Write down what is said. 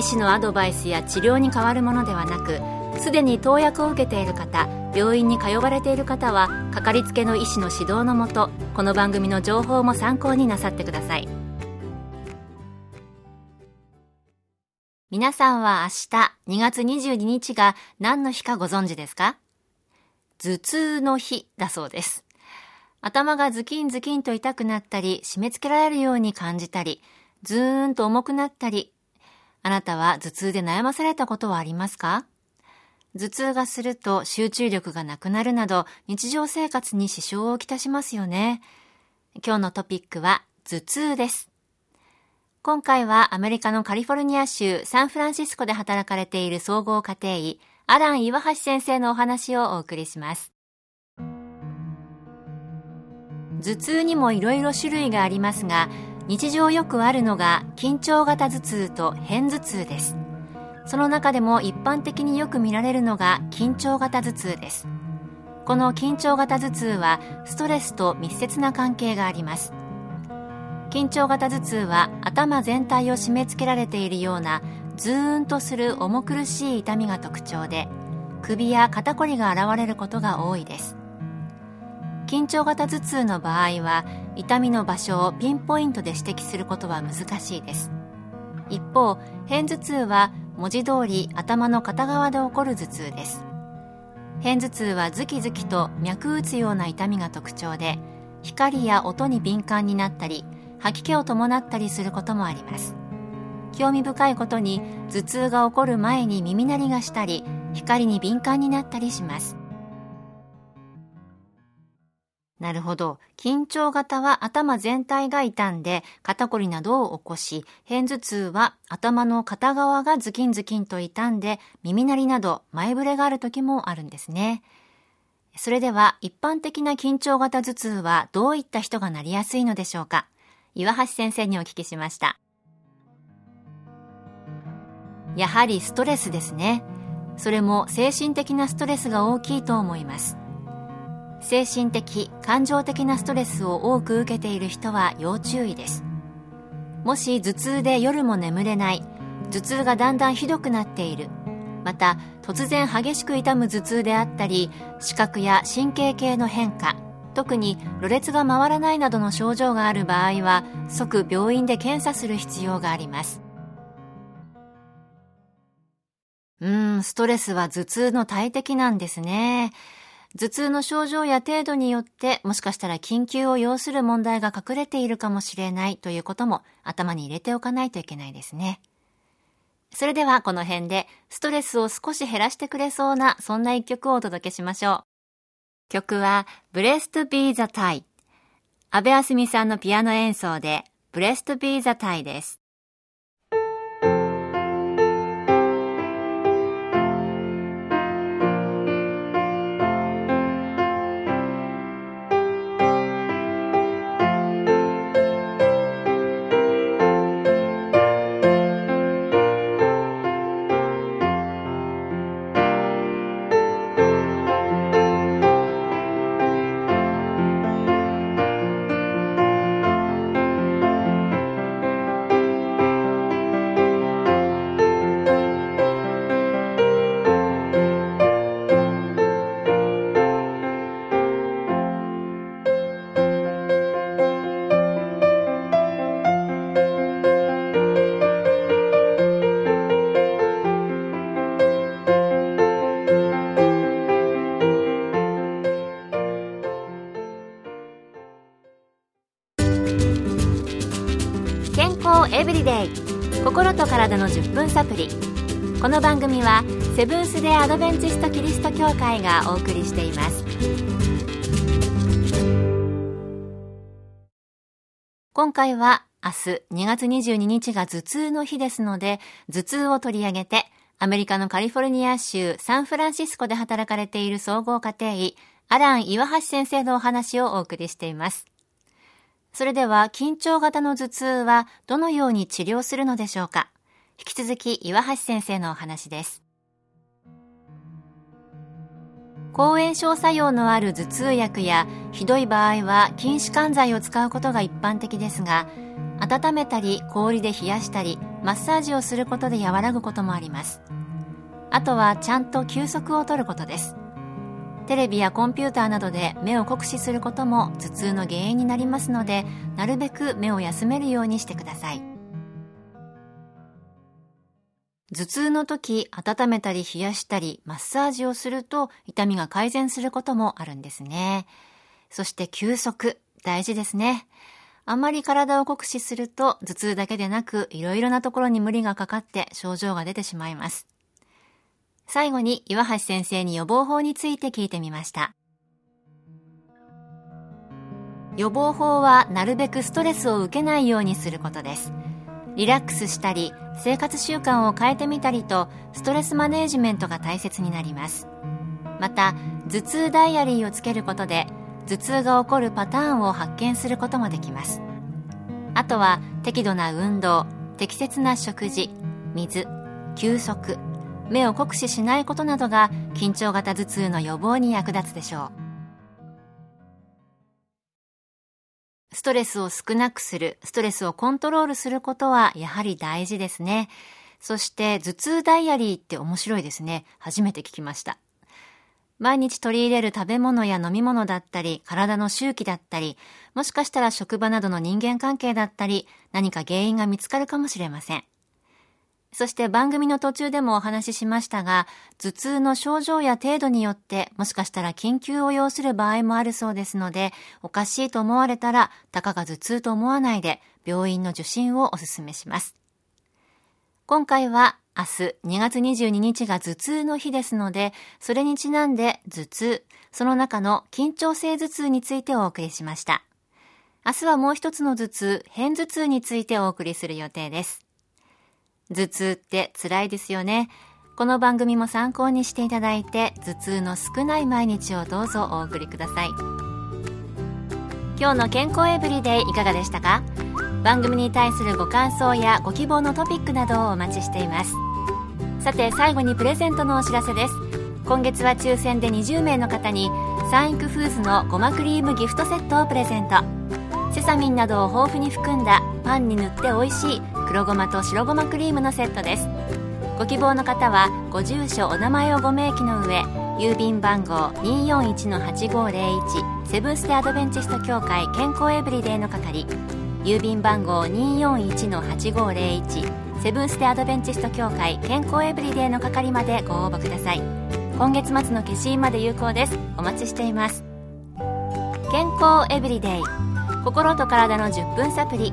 医師のアドバイスや治療に変わるものではなくすでに投薬を受けている方病院に通われている方はかかりつけの医師の指導のもとこの番組の情報も参考になさってください。皆さんは明日2月22日が何の日かご存知ですか？頭痛の日だそうです。頭がズキンズキンと痛くなったり締め付けられるように感じたりずーんと重くなったりあなたは頭痛で悩まされたことはありますか？頭痛がすると集中力がなくなるなど日常生活に支障をきたしますよね。今日のトピックは頭痛です。今回はアメリカのカリフォルニア州サンフランシスコで働かれている総合家庭医アラン岩橋先生のお話をお送りします。頭痛にもいろいろ種類がありますが日常よくあるのが緊張型頭痛と片頭痛です。その中でも一般的によく見られるのが緊張型頭痛です。この緊張型頭痛はストレスと密接な関係があります。緊張型頭痛は頭全体を締め付けられているようなズーンとする重苦しい痛みが特徴で首や肩こりが現れることが多いです。緊張型頭痛の場合は痛みの場所をピンポイントで指摘することは難しいです。一方片頭痛は文字通り頭の片側で起こる頭痛です。片頭痛はズキズキと脈打つような痛みが特徴で光や音に敏感になったり吐き気を伴ったりすることもあります。興味深いことに頭痛が起こる前に耳鳴りがしたり光に敏感になったりします。なるほど。緊張型は頭全体が痛んで肩こりなどを起こし、片頭痛は頭の片側がズキンズキンと痛んで耳鳴りなど前触れがある時もあるんですね。それでは一般的な緊張型頭痛はどういった人がなりやすいのでしょうか？岩橋先生にお聞きしました。やはりストレスですね。それも精神的なストレスが大きいと思います。精神的、感情的なストレスを多く受けている人は要注意です。もし頭痛で夜も眠れない、頭痛がだんだんひどくなっている、また突然激しく痛む頭痛であったり、視覚や神経系の変化、特にろれつが回らないなどの症状がある場合は即病院で検査する必要があります。うーんストレスは頭痛の大敵なんですね。頭痛の症状や程度によってもしかしたら緊急を要する問題が隠れているかもしれないということも頭に入れておかないといけないですね。それではこの辺でストレスを少し減らしてくれそうなそんな一曲をお届けしましょう。曲は Blessed Be the Tie 安部あすみさんのピアノ演奏で Blessed Be the Tie です。心と体の10分サプリこの番組はセブンス・デ・アドベンチスト・キリスト教会がお送りしています今回は明日2月22日が頭痛の日ですので頭痛を取り上げてアメリカのカリフォルニア州サンフランシスコで働かれている総合家庭医、アラン岩橋先生のお話をお送りしています。それでは、緊張型の頭痛はどのように治療するのでしょうか？引き続き岩橋先生のお話です。抗炎症作用のある頭痛薬やひどい場合は筋弛緩剤を使うことが一般的ですが温めたり氷で冷やしたりマッサージをすることで和らぐこともあります。あとはちゃんと休息をとることです。テレビやコンピューターなどで目を酷使することも頭痛の原因になりますのでなるべく目を休めるようにしてください。頭痛の時温めたり冷やしたりマッサージをすると痛みが改善することもあるんですね。そして休息大事ですね。あまり体を酷使すると頭痛だけでなくいろいろなところに無理がかかって症状が出てしまいます。最後に岩橋先生に予防法について聞いてみました。予防法はなるべくストレスを受けないようにすることです。リラックスしたり生活習慣を変えてみたりとストレスマネージメントが大切になりますまた頭痛ダイアリーをつけることで頭痛が起こるパターンを発見することもできますあとは適度な運動適切な食事水休息目を酷使しないことなどが緊張型頭痛の予防に役立つでしょう。ストレスを少なくするストレスをコントロールすることはやはり大事ですね。そして頭痛ダイアリーって面白いですね。初めて聞きました。毎日取り入れる食べ物や飲み物だったり、体の周期だったり、もしかしたら職場などの人間関係だったり、何か原因が見つかるかもしれません。そして番組の途中でもお話ししましたが、頭痛の症状や程度によってもしかしたら緊急を要する場合もあるそうですので、おかしいと思われたら、たかが頭痛と思わないで病院の受診をお勧めします。今回は明日2月22日が頭痛の日ですので、それにちなんで頭痛、その中の緊張性頭痛についてお送りしました。明日はもう一つの頭痛、偏頭痛についてお送りする予定です。頭痛って辛いですよね。この番組も参考にしていただいて、頭痛の少ない毎日をどうぞお送りください。今日の健康エブリデイいかがでしたか？番組に対するご感想やご希望のトピックなどをお待ちしていますさて最後にプレゼントのお知らせです今月は抽選で20名の方にサンイクフーズのごまクリームギフトセットをプレゼントセサミンなどを豊富に含んだパンに塗って美味しい黒ごまと白ごまクリームのセットです。ご希望の方はご住所お名前をご明記の上郵便番号241-8501セブンス・テ・アドベンチスト協会健康エブリデイの係郵便番号241-8501セブンス・テ・アドベンチスト協会健康エブリデイの係までご応募ください。今月末の消印まで有効です。お待ちしています。健康エブリデイ。心と体の10分サプリ。